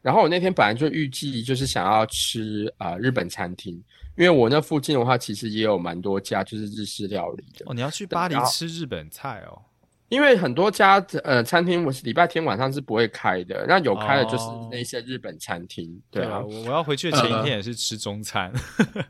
然后我那天本来就预计就是想要吃啊日本餐厅，因为我那附近的话其实也有蛮多家就是日式料理的。哦，你要去巴黎吃日本菜哦？因为很多家呃餐厅我是礼拜天晚上是不会开的，那有开的就是那些日本餐厅。对啊，我我要回去的前一天也是吃中餐。嗯，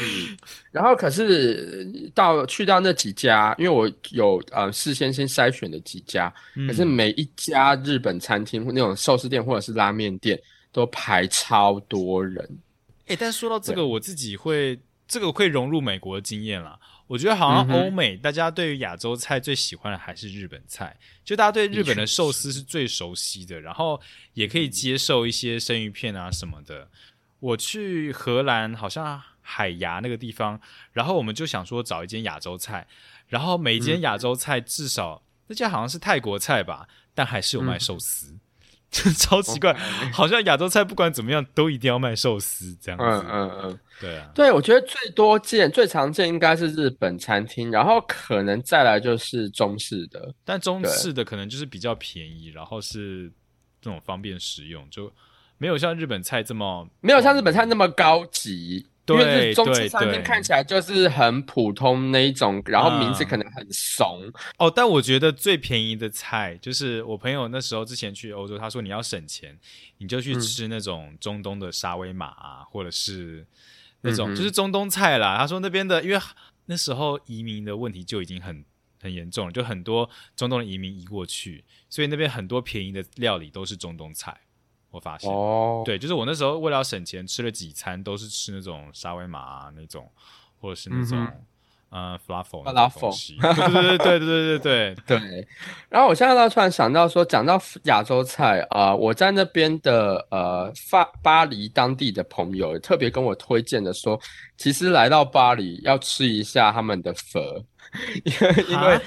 然后可是到去到那几家，因为我有呃事先先筛选的几家，可是每一家日本餐厅那种寿司店或者是拉面店都排超多人。哎，但说到这个，我自己会这个会融入美国的经验啦。我觉得好像欧美大家对于亚洲菜最喜欢的还是日本菜，就大家对日本的寿司是最熟悉的，然后也可以接受一些生鱼片啊什么的。我去荷兰好像。海牙那个地方，然后我们就想说找一间亚洲菜，然后每间亚洲菜至少那家好像是泰国菜吧，但还是有卖寿司，超奇怪，好像亚洲菜不管怎么样都一定要卖寿司这样子。嗯嗯嗯，对啊，对我觉得最多见、最常见应该是日本餐厅，然后可能再来就是中式的，但中式的可能就是比较便宜，然后是这种方便食用，就没有像日本菜这么没有像日本菜那么高级。因为中式餐厅看起来就是很普通那一种，然后名字可能很怂哦。但我觉得最便宜的菜就是我朋友那时候之前去欧洲，他说你要省钱，你就去吃那种中东的沙威玛啊，或者是那种就是中东菜啦。他说那边的，因为那时候移民的问题就已经很很严重了，就很多中东的移民移过去，所以那边很多便宜的料理都是中东菜。发现哦。对就是我那时候为了省钱吃了几餐都是吃那种沙威玛啊那种或者是那种嗯 flaffo 对对对对对对 然后我现在倒突然想到说讲到亚洲菜啊我在那边的呃法巴黎当地的朋友特别跟我推荐的说其实来到巴黎要吃一下他们的粉 因为因为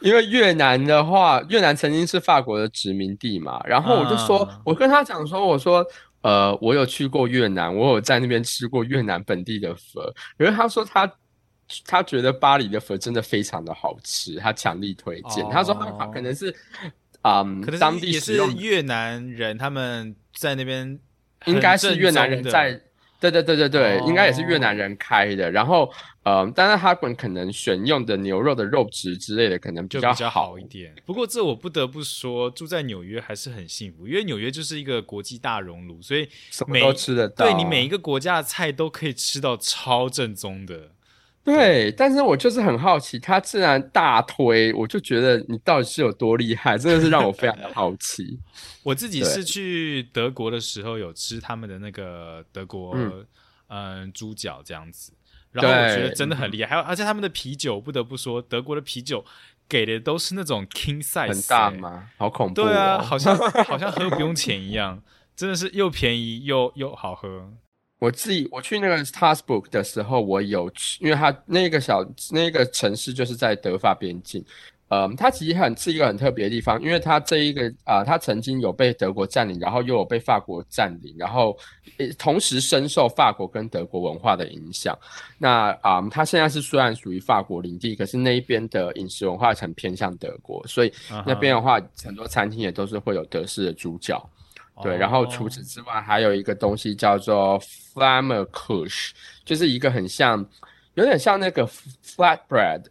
因为越南的话，越南曾经是法国的殖民地嘛，然后我就说，我跟他讲说，我说，呃，我有去过越南，我有在那边吃过越南本地的粉，因为他说他他觉得巴黎的粉真的非常的好吃，他强力推荐。他说他可能是，嗯，可能当地也是越南人，他们在那边应该是越南人在。对对对对对，应该也是越南人开的。然后，呃，但是他们可能选用的牛肉的肉质之类的，可能就比较好一点。不过，这我不得不说，住在纽约还是很幸福，因为纽约就是一个国际大熔炉，所以什么都吃得到。对你每一个国家的菜都可以吃到超正宗的。对，但是我就是很好奇，他竟然大推，我就觉得你到底是有多厉害，真的是让我非常的好奇。我自己是去德国的时候有吃他们的那个德国嗯猪脚这样子，然后我觉得真的很厉害。还有而且他们的啤酒，不得不说德国的啤酒给的都是那种 king size，很大吗？好恐怖！对啊，好像好像喝不用 钱一样，真的是又便宜又又好喝。我自己我去那个 t a s b o o k 的时候，我有去，因为它那个小那个城市就是在德法边境，嗯，它其实很是一个很特别的地方，因为它这一个啊，它曾经有被德国占领，然后又有被法国占领，然后同时深受法国跟德国文化的影响。那啊，它现在是虽然属于法国领地，可是那一边的饮食文化很偏向德国，所以那边的话，很多餐厅也都是会有德式的猪脚。对，然后除此之外，还有一个东西叫做 Flammkuche，就是一个很像，有点像那个 flatbread，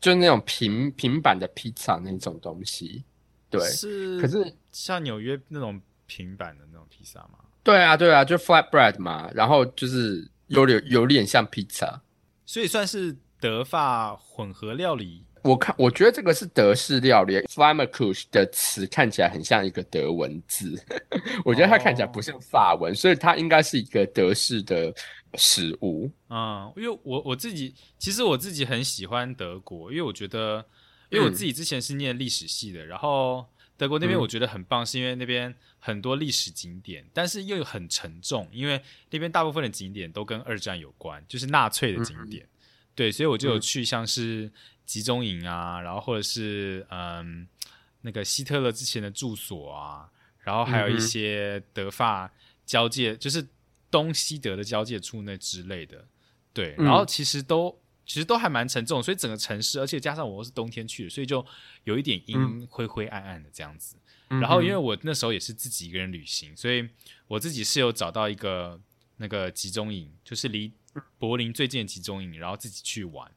就是那种平平板的披萨那种东西。对，是，可是像纽约那种平板的那种披萨吗？对啊，对啊，就 flatbread 嘛，然后就是有点有点像披萨，所以算是德法混合料理。我看，我觉得这个是德式料理 Flamakush 的词看起来很像一个德文字，我觉得它看起来不像法文，所以它应该是一个德式的食物。嗯，因为我我自己其实我自己很喜欢德国，因为我觉得，因为我自己之前是念历史系的，然后德国那边我觉得很棒，是因为那边很多历史景点，但是又很沉重，因为那边大部分的景点都跟二战有关，就是纳粹的景点。对，所以我就有去像是。集中营啊，然后或者是嗯，那个希特勒之前的住所啊，然后还有一些德法交界，就是东西德的交界处那之类的，对，然后其实都其实都还蛮沉重，所以整个城市，而且加上我是冬天去的，所以就有一点阴灰灰暗暗的这样子。然后因为我那时候也是自己一个人旅行，所以我自己是有找到一个那个集中营，就是离柏林最近的集中营，然后自己去玩。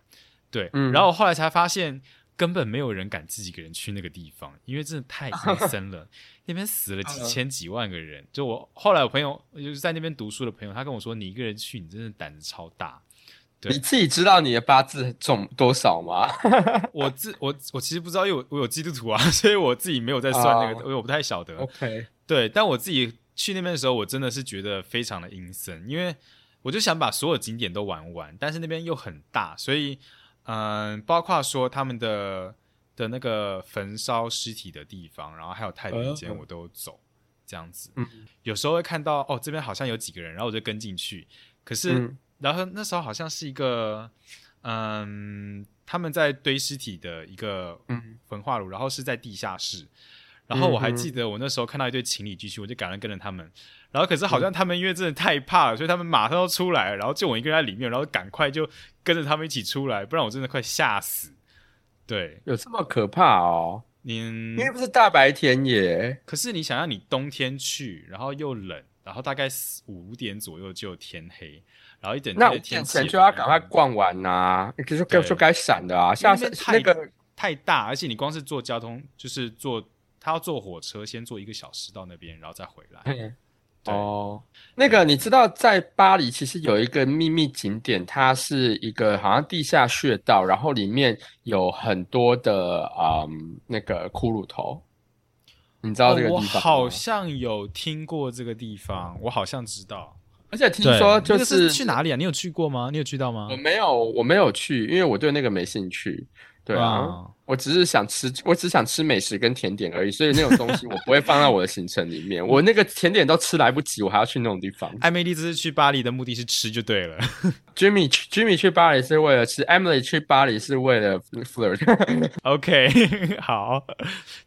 对，然后我后来才发现，根本没有人敢自己一个人去那个地方，因为真的太 阴森了，那边死了几千几万个人。就我后来我朋友，就是在那边读书的朋友，他跟我说，你一个人去，你真的胆子超大。你自己知道你的八字重多少吗？我自我我其实不知道，因为我我有基督徒啊，所以我自己没有在算那个，因为我不太晓得。OK，对，但我自己去那边的时候，我真的是觉得非常的阴森，因为我就想把所有景点都玩完，但是那边又很大，所以。嗯，包括说他们的的那个焚烧尸体的地方，然后还有太平间，我都走这样子。嗯，有时候会看到哦，这边好像有几个人，然后我就跟进去。可是，然后那时候好像是一个嗯，他们在堆尸体的一个焚化炉，然后是在地下室。然后我还记得我那时候看到一对情侣进去，我就赶快跟着他们。然后可是好像他们因为真的太怕了，所以他们马上要出来，然后就我一个人在里面，然后赶快就跟着他们一起出来，不然我真的快吓死。对，有这么可怕哦？你因为不是大白天耶。可是你想要你冬天去，然后又冷，然后大概五点左右就天黑，然后一点那天前就要赶快逛完呐，可是该说该闪的啊。像是那个太大，而且你光是坐交通，就是坐他要坐火车，先坐一个小时到那边，然后再回来。哦，那个你知道，在巴黎其实有一个秘密景点，它是一个好像地下穴道，然后里面有很多的嗯那个骷髅头。你知道这个地方？我好像有听过这个地方，我好像知道。而且听说就是去哪里啊？你有去过吗？你有去到吗？我没有，我没有去，因为我对那个没兴趣。对啊。我只是想吃，我只想吃美食跟甜点而已，所以那种东西我不会放在我的行程里面。我那个甜点都吃来不及，我还要去那种地方。艾米丽这次去巴黎的目的是吃就对了。Jimmy Jimmy 去巴黎是为了吃，Emily 去巴黎是为了 flirt。OK，好。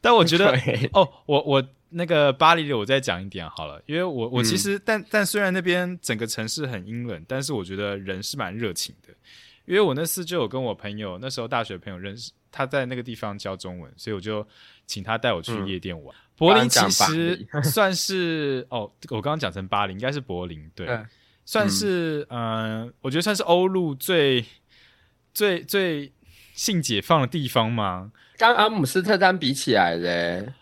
但我觉得哦，我我那个巴黎的我再讲一点好了，因为我我其实但但虽然那边整个城市很阴冷，但是我觉得人是蛮热情的。因为我那次就有跟我朋友，那时候大学朋友认识，他在那个地方教中文，所以我就请他带我去夜店玩。柏林其实 算是哦，我刚刚讲成巴黎，应该是柏林，对，算是嗯，我觉得算是欧陆最最最性解放的地方嘛？跟阿姆斯特丹比起来嘞，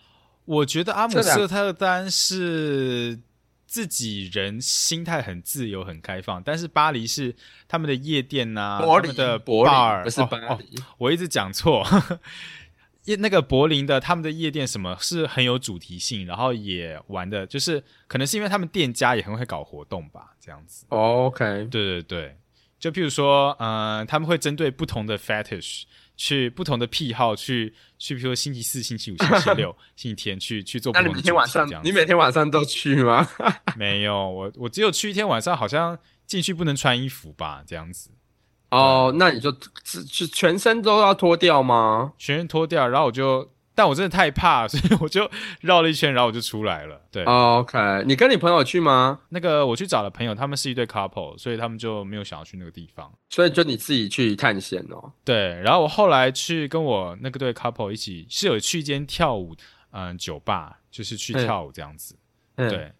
我觉得阿姆斯特丹是自己人心态很自由、很开放，但是巴黎是他们的夜店呐、柏林他们的柏林 bar 不是哦哦巴黎，我一直讲错。夜那个柏林的他们的夜店什么是很有主题性，然后也玩的，就是可能是因为他们店家也很会搞活动吧，这样子。哦 OK，对对对，就譬如说，呃，他们会针对不同的 fetish 去不同的癖好去去，比如说星期四、星期五、星期六、星期天去去做不那。你每天晚上你每天晚上都去吗？没有我我只有去一天晚上，好像进去不能穿衣服吧，这样子，哦，那你就只是全身都要脱掉吗？全身脱掉，然后我就，但我真的太怕，所以我就绕了一圈，然后我就出来了。对，哦 OK，你跟你朋友去吗？那个我去找了朋友，他们是一对 couple，所以他们就没有想要去那个地方。所以就你自己去探险哦。对，然后我后来去跟我那个对 couple 一起，是有去一间跳舞，嗯、酒吧，就是去嗯跳舞这样子。嗯对，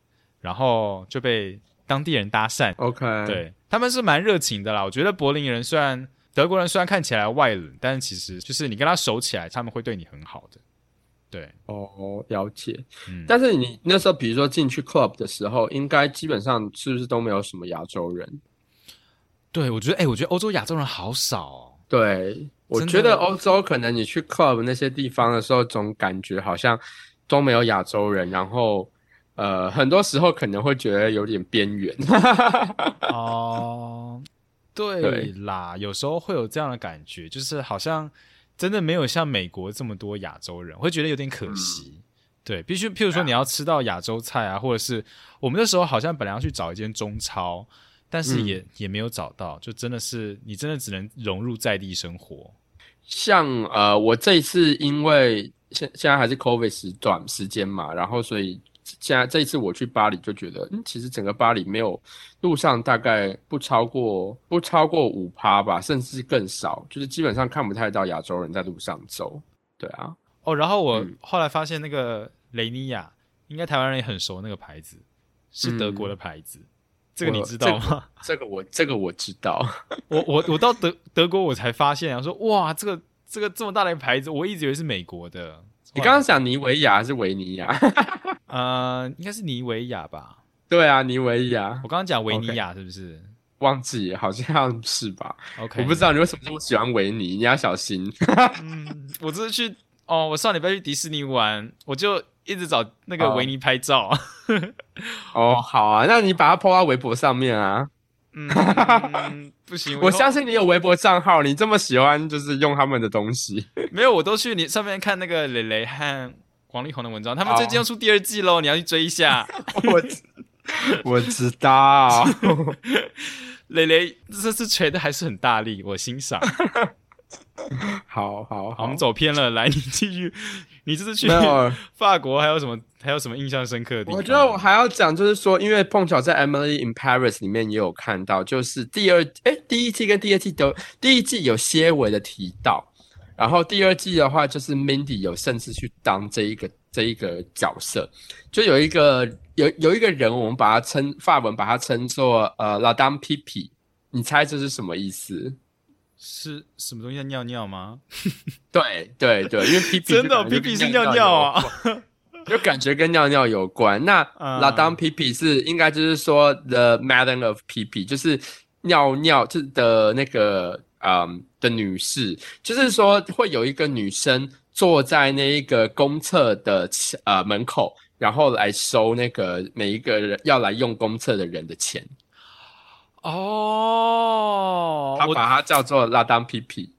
然后就被当地人搭讪，，OK，，对他们是蛮热情的啦。我觉得柏林人虽然德国人虽然看起来外冷，但是其实就是你跟他熟起来，他们会对你很好的。对，哦，了解。嗯，但是你那时候，比如说进去 club 的时候，应该基本上是不是都没有什么亚洲人？对我觉得，哎、我觉得欧洲亚洲人好少哦。对，我觉得欧洲可能你去 club 那些地方的时候，总感觉好像都没有亚洲人，然后呃，很多时候可能会觉得有点边缘。哦，对对啦，有时候会有这样的感觉，就是好像真的没有像美国这么多亚洲人，会觉得有点可惜。对，必须譬如说你要吃到亚洲菜啊，或者是我们那时候好像本来要去找一间中超，但是也、也没有找到，就真的是你真的只能融入在地生活。像呃，我这一次因为现现在还是 COVID 时段时间嘛，然后所以现在这一次我去巴黎就觉得，嗯，其实整个巴黎没有路上大概不超过不超过五趴吧，甚至更少，就是基本上看不太到亚洲人在路上走。对啊，哦，然后我嗯后来发现那个雷尼亚，应该台湾人也很熟，那个牌子是德国的牌子，这个你知道吗？这个我这个我知道。我我我到德德国我才发现啊，说哇，这个这个这么大的一个牌子，我一直以为是美国的。你刚刚讲尼维亚还是维尼亚？呃，应该是尼维亚吧？对啊，尼维亚我，刚刚讲维尼亚是不是忘记好像是吧？？OK，我不知道你为什么这么喜欢维尼，你要小心。嗯，我这次去哦，我上礼拜去迪士尼玩，我就一直找那个哦维尼拍照。哦，好啊，那你把它 po 到微博上面啊。嗯，不行，我相信你有微博账号，你这么喜欢就是用他们的东西。没有，我都去你上面看那个蕾蕾和王力宏的文章，他们哦最近要出第二季喽，你要去追一下。我我知道，蕾蕾这次锤的还是很大力，我欣赏。好好好，我们走偏了，来，你继续。你这次去法国还有什么还有什么印象深刻的地方？我觉得我还要讲，就是说，因为碰巧在《Emily in Paris》里面也有看到，就是第二哎第一季跟第二季都第一季有些微的提到，然后第二季的话，就是 Mindy 有甚至去当这一个这一个角色，就有一个有有一个人，我们把它称法文把它称作呃 La Dame Pipi，你猜这是什么意思？是什么东西在尿尿吗？对对对，因为 Pipi 真 的就感觉 Pipi 是尿尿啊，就感觉跟尿尿有关。那嗯 La Dame Pipi 是应该就是说 The Madam of Pipi，就是尿尿就是的那个嗯的女士，就是说会有一个女生坐在那一个公厕的呃门口，然后来收那个每一个人要来用公厕的人的钱，哦，我他把它叫做 La Dame Pipi。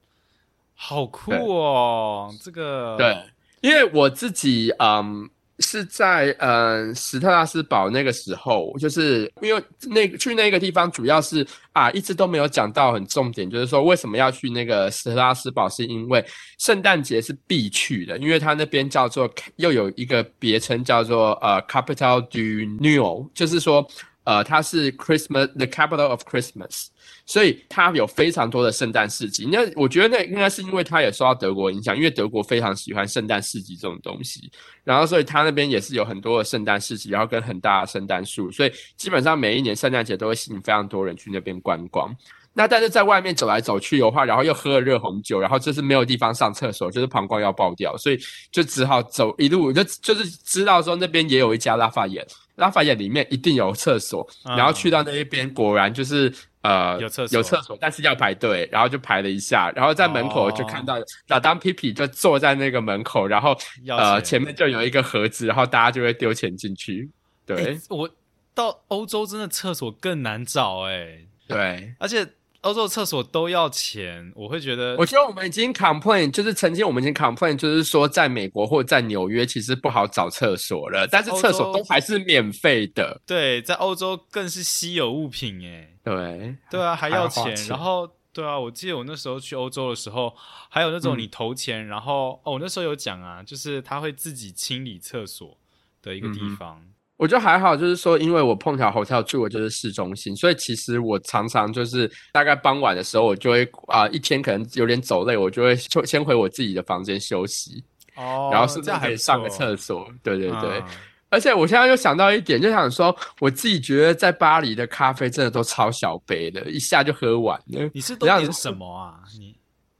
好酷哦，这个对，因为我自己嗯是在嗯史特拉斯堡那个时候，就是因为那去那个地方主要是啊一直都没有讲到很重点，就是说为什么要去那个史特拉斯堡，是因为圣诞节是必去的，因为它那边叫做又有一个别称叫做呃 Capital du Neo，就是说呃它是 Christmas the capital of Christmas。所以它有非常多的圣诞市集。那我觉得那应该是因为它也受到德国影响，因为德国非常喜欢圣诞市集这种东西，然后所以它那边也是有很多的圣诞市集，然后跟很大的圣诞树，所以基本上每一年圣诞节都会吸引非常多人去那边观光。那但是在外面走来走去的话，然后又喝了热红酒，然后就是没有地方上厕所，就是膀胱要爆掉，所以就只好走一路就就是知道说那边也有一家拉法眼，拉法叶里面一定有厕所，嗯。然后去到那一边果然就是呃有厕所。有厕所，但是要排队，然后就排了一下，然后在门口就看到老当皮皮就坐在那个门口，然后呃前面就有一个盒子，然后大家就会丢钱进去，对、欸我到欧洲真的厕所更难找哎、对。而且欧洲的厕所都要钱，我会觉得我觉得我们已经 complain，就是曾经我们已经 complain，就是说在美国或在纽约其实不好找厕所了，但是厕所都还是免费的。对，在欧洲更是稀有物品哎、对，对啊，还要钱，然后对啊，我记得我那时候去欧洲的时候，还有那种嗯你投钱，然后哦，我那时候有讲啊，就是他会自己清理厕所的一个地方。我觉得还好，就是说，因为我碰巧 hotel 住的就是市中心，所以其实我常常就是大概傍晚的时候，我就会啊、一天可能有点走累，我就会就先回我自己的房间休息，哦然后顺这样还可以上个厕所。对对对，嗯而且我现在又想到一点，就想说，我自己觉得在巴黎的咖啡真的都超小杯的，一下就喝完了。你是都这样子点什么啊？你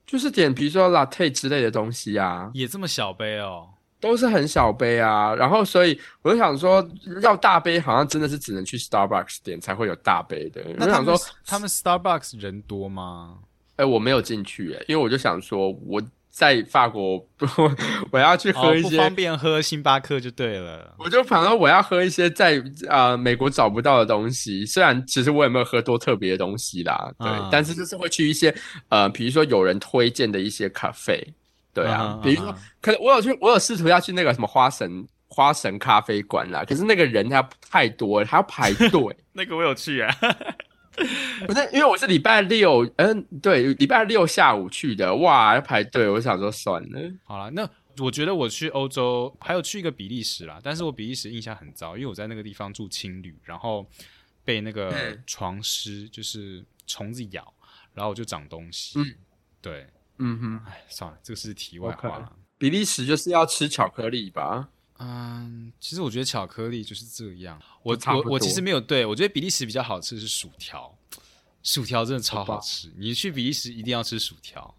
就是点比如说 latte 之类的东西啊，也这么小杯哦？都是很小杯啊。然后所以我就想说，要大杯好像真的是只能去 Starbucks 点才会有大杯的。我想说，他们 Starbucks 人多吗？哎、我没有进去、哎，因为我就想说我在法国，我要去喝哦，一些。不方便喝星巴克就对了。我就反正我要喝一些在呃美国找不到的东西，虽然其实我也没有喝多特别的东西啦，对，嗯但是就是会去一些呃，比如说有人推荐的一些咖啡，对啊，比如说可能我有去，我有试图要去那个什么花神花神咖啡馆啦，可是那个人他太多了，他要排队。那个我有去啊。不是因为我是礼拜六，嗯，对，礼拜六下午去的，哇，要排队，我想说算了。好了，那我觉得我去欧洲还有去一个比利时啦，但是我比利时印象很糟，因为我在那个地方住青旅，然后被那个嗯床虱就是虫子咬，然后我就长东西。嗯，对，嗯哼，哎，算了，这个是题外话。比利时就是要吃巧克力吧？嗯，其实我觉得巧克力就是这样。我我我其实没有对我觉得比利时比较好吃的是薯条，薯条真的超好吃。你去比利时一定要吃薯条。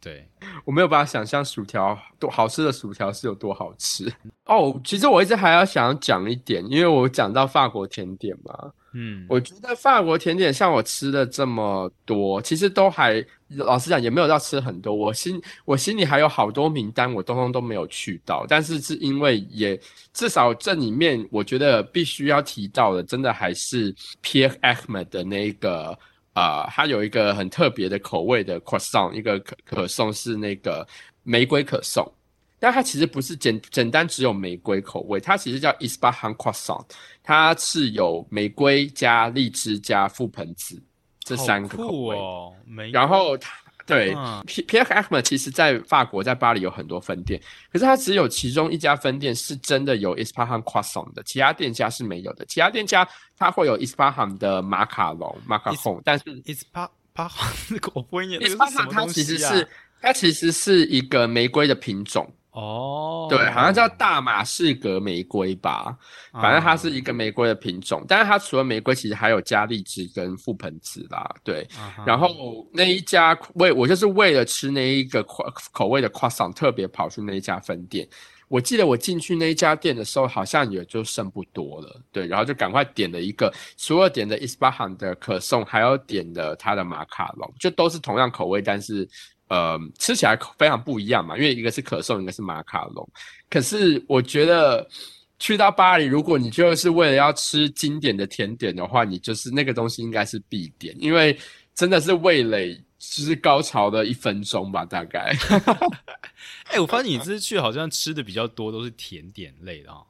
对，我没有办法想象薯条多好吃的薯条是有多好吃哦。其实我一直还要想要讲一点，因为我讲到法国甜点嘛，嗯，我觉得法国甜点像我吃了这么多，其实都还老实讲也没有到吃很多。我心我心里还有好多名单，我通通都没有去到。但是是因为也至少这里面，我觉得必须要提到的，真的还是 Pierre Ahmed 的那个呃，它有一个很特别的口味的 croissant，一个可可颂是那个玫瑰可颂。但它其实不是简简单只有玫瑰口味，它其实叫 Ispahan croissant，它是有玫瑰加荔枝加覆盆子这三个口味。哦，然后它对嗯 P Pierre Ahmed 其实在法国在巴黎有很多分店，可是它只有其中一家分店是真的有 Ispahan croissant 的，其他店家是没有的。其他店家它会有 Ispahan 的马卡龙马卡龙，但是个我不会念，那个是什 Ispahan 它？其实是它其实是一个玫瑰的品种。哦，对，好像叫大马士革玫瑰吧，反正它是一个玫瑰的品种，但是它除了玫瑰，其实还有加荔枝跟覆盆子啦，对。啊然后那一家为我就是为了吃那一个口口味的 croissant，特别跑去那一家分店。我记得我进去那一家店的时候，好像也就剩不多了，对，然后就赶快点了一个，除了点的 Ispahan 的可颂，还有点的它的马卡龙，就都是同样口味，但是呃吃起来非常不一样嘛，因为一个是可颂，一个是马卡龙。可是我觉得去到巴黎，如果你就是为了要吃经典的甜点的话，你就是那个东西应该是必点，因为真的是味蕾就是高潮的一分钟吧，大概。哎、我发现你这次去好像吃的比较多都是甜点类的哦。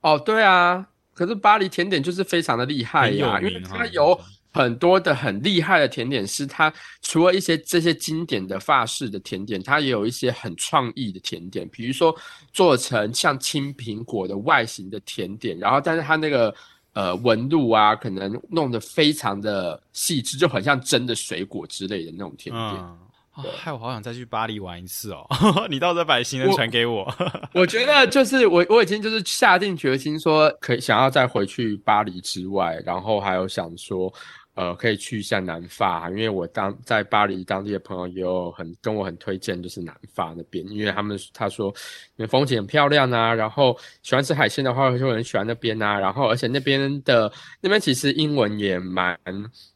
哦，对啊，可是巴黎甜点就是非常的厉害呀，因为它有很多的很厉害的甜点师，他除了一些这些经典的法式的甜点，他也有一些很创意的甜点，比如说做成像青苹果的外形的甜点，然后但是它那个呃纹路啊，可能弄得非常的细致，就很像真的水果之类的那种甜点。嗯，啊害我好想再去巴黎玩一次哦！你到时候把行程传给我。我觉得就是我我已经就是下定决心说，可以想要再回去巴黎之外，然后还有想说，呃，可以去一下南法，因为我当在巴黎当地的朋友也有很跟我很推荐，就是南法那边，因为他们他说，因为风景很漂亮啊，然后喜欢吃海鲜的话，就很喜欢那边啊，然后而且那边的那边其实英文也蛮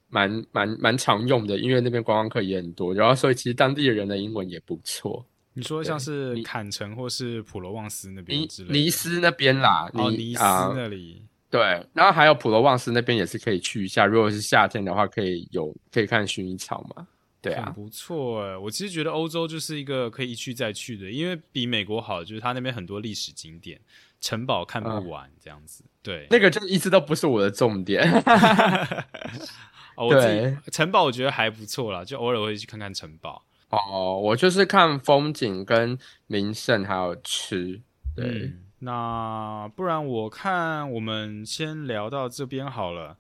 蛮蛮蛮常用的，因为那边观光客也很多，然后所以其实当地的人的英文也不错。你说像是坎城或是普罗旺斯那边之类，尼斯那边啦，哦，尼斯那里。对，然后还有普罗旺斯那边也是可以去一下。如果是夏天的话，可以有可以看薰衣草嘛？对啊，不错哎。我其实觉得欧洲就是一个可以一去再去的，因为比美国好，就是它那边很多历史景点，城堡看不完这样子。对，那个就一直都不是我的重点。哦，我自己城堡我觉得还不错啦，就偶尔会去看看城堡。哦，我就是看风景跟名胜还有吃。对。那不然我看我们先聊到这边好了。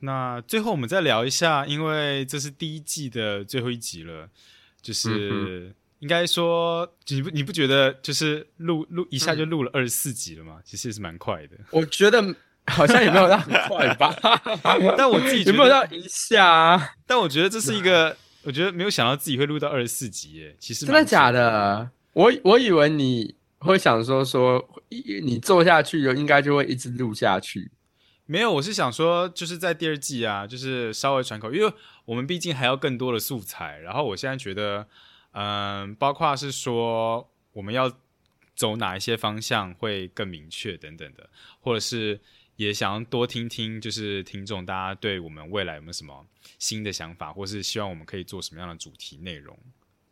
那最后我们再聊一下，因为这是第一季的最后一集了，就是应该说你不你不觉得就是录录一下就录了二十四集了吗？其实也是蛮快的。我觉得 好像也没有到很快吧，但我自己有没有到一下？但我觉得这是一个，我觉得没有想到自己会录到二十四集耶。其实真的假的？我我以为你。会想说说，你做下去就应该就会一直录下去。没有，我是想说，就是在第二季啊，就是稍微喘口，因为我们毕竟还要更多的素材。然后我现在觉得，嗯，包括是说我们要走哪一些方向会更明确等等的，或者是也想要多听听，就是听众大家对我们未来有没有什么新的想法，或是希望我们可以做什么样的主题内容。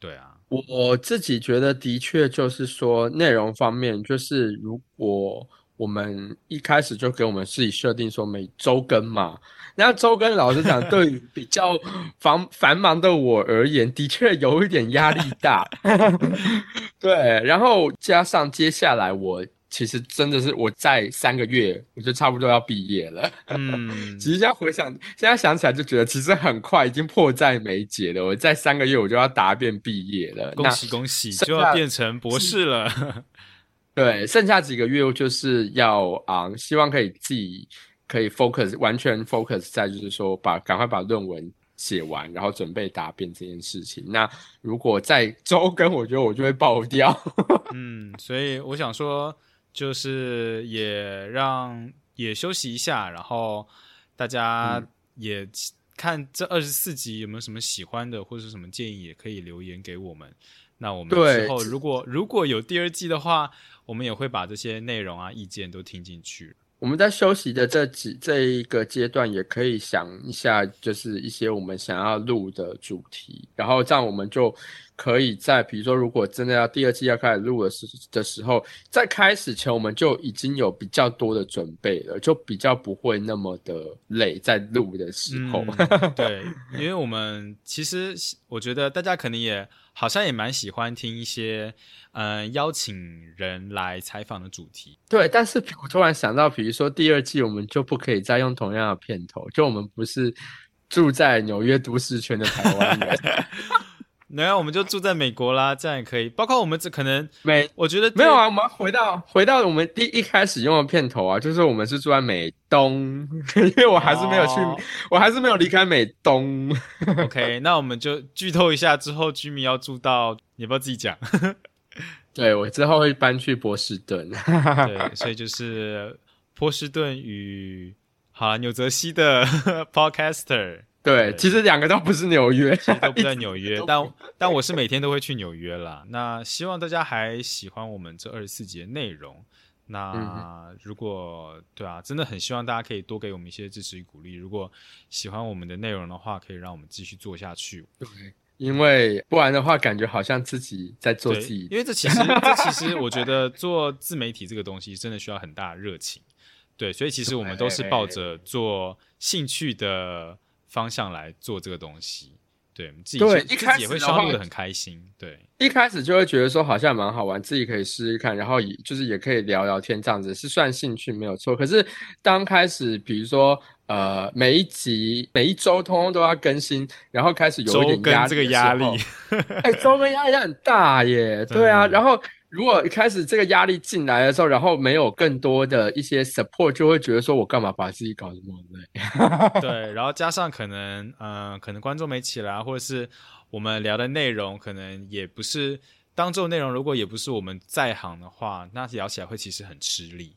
对啊，我自己觉得的确就是说内容方面，就是如果我们一开始就给我们自己设定说每周更嘛，那周更老实讲，对于比较繁繁忙的我而言，的确有一点压力大。对，然后加上接下来我。其实真的是我在三个月，我就差不多要毕业了。嗯，其实现在回想，现在想起来就觉得其实很快，已经迫在眉睫了。我在三个月我就要答辩毕业了，恭喜恭喜，就要变成博士了。对，剩下几个月就是要啊，希望可以自己可以 focus 完全 focus 在就是说把赶快把论文写完，然后准备答辩这件事情。那如果在周更，我觉得我就会爆掉。嗯，所以我想说。就是也让也休息一下，然后大家也看这二十四集有没有什么喜欢的或者是什么建议，也可以留言给我们。那我们之后如果如果有第二季的话，我们也会把这些内容啊意见都听进去。我们在休息的这几这一个阶段，也可以想一下，就是一些我们想要录的主题，然后这样我们就。可以在比如说，如果真的要第二季要开始录的时的时候，在开始前我们就已经有比较多的准备了，就比较不会那么的累。在录的时候，对，因为我们其实我觉得大家可能也好像也蛮喜欢听一些嗯邀请人来采访的主题。对，但是我突然想到，比如说第二季我们就不可以再用同样的片头，就我们不是住在纽约都市圈的台湾人。然后我们就住在美国啦，这样也可以。包括我们这可能美，我觉得没有啊。我们回到回到我们第一开始用的片头啊，就是我们是住在美东，因为我还是没有去，我还是没有离开美东。OK，那我们就剧透一下，之后居民要住到，你要不要自己讲？对我之后会搬去波士顿。对，所以就是波士顿与好纽泽西的 Podcaster。对，其实两个都不是纽约，都不在纽约，但但我是每天都会去纽约啦。那希望大家还喜欢我们这二十四集的内容。那如果对啊，真的很希望大家可以多给我们一些支持与鼓励。如果喜欢我们的内容的话，可以让我们继续做下去。对，因为不然的话，感觉好像自己在做自己。因为这其实这其实我觉得做自媒体这个东西真的需要很大的热情。对，所以其实我们都是抱着做兴趣的。方向来做这个东西，对，自己对一开始也会消录的很开心，对，一开始就会觉得说好像蛮好玩，自己可以试试看，然后也就是也可以聊聊天这样子，是算兴趣没有错。可是刚开始，比如说呃，每一集每一周通通都要更新，然后开始有一点压这个压力，哎，周更压力很大耶，对啊，然后如果一开始这个压力进来的时候，然后没有更多的一些 support，就会觉得说我干嘛把自己搞这么累？对，然后加上可能，嗯、可能观众没起来，或者是我们聊的内容可能也不是当周内容，如果也不是我们在行的话，那聊起来会其实很吃力。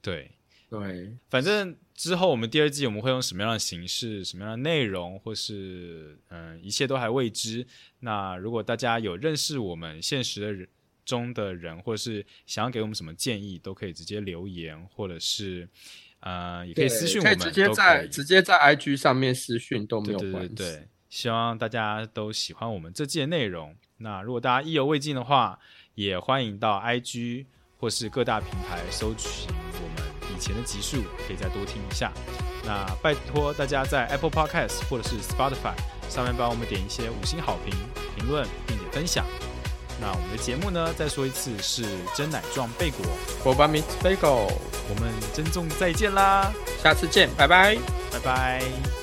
对，对，反正之后我们第二季我们会用什么样的形式、什么样的内容，或是嗯、一切都还未知。那如果大家有认识我们现实的人中的人，或者是想要给我们什么建议，都可以直接留言，或者是呃，也可以私信我们，可以直接在直接在 IG 上面私信都没对对有关系。对对，希望大家都喜欢我们这季的内容。那如果大家意犹未尽的话，也欢迎到 IG 或是各大平台搜取我们以前的集数，可以再多听一下。那拜托大家在 Apple Podcast 或者是 Spotify 上面帮我们点一些五星好评、评论，并且分享。那我们的节目呢，再说一次是真奶撞贝果，我把 Mix Bagel，我们珍重再见啦，下次见，拜拜。拜拜。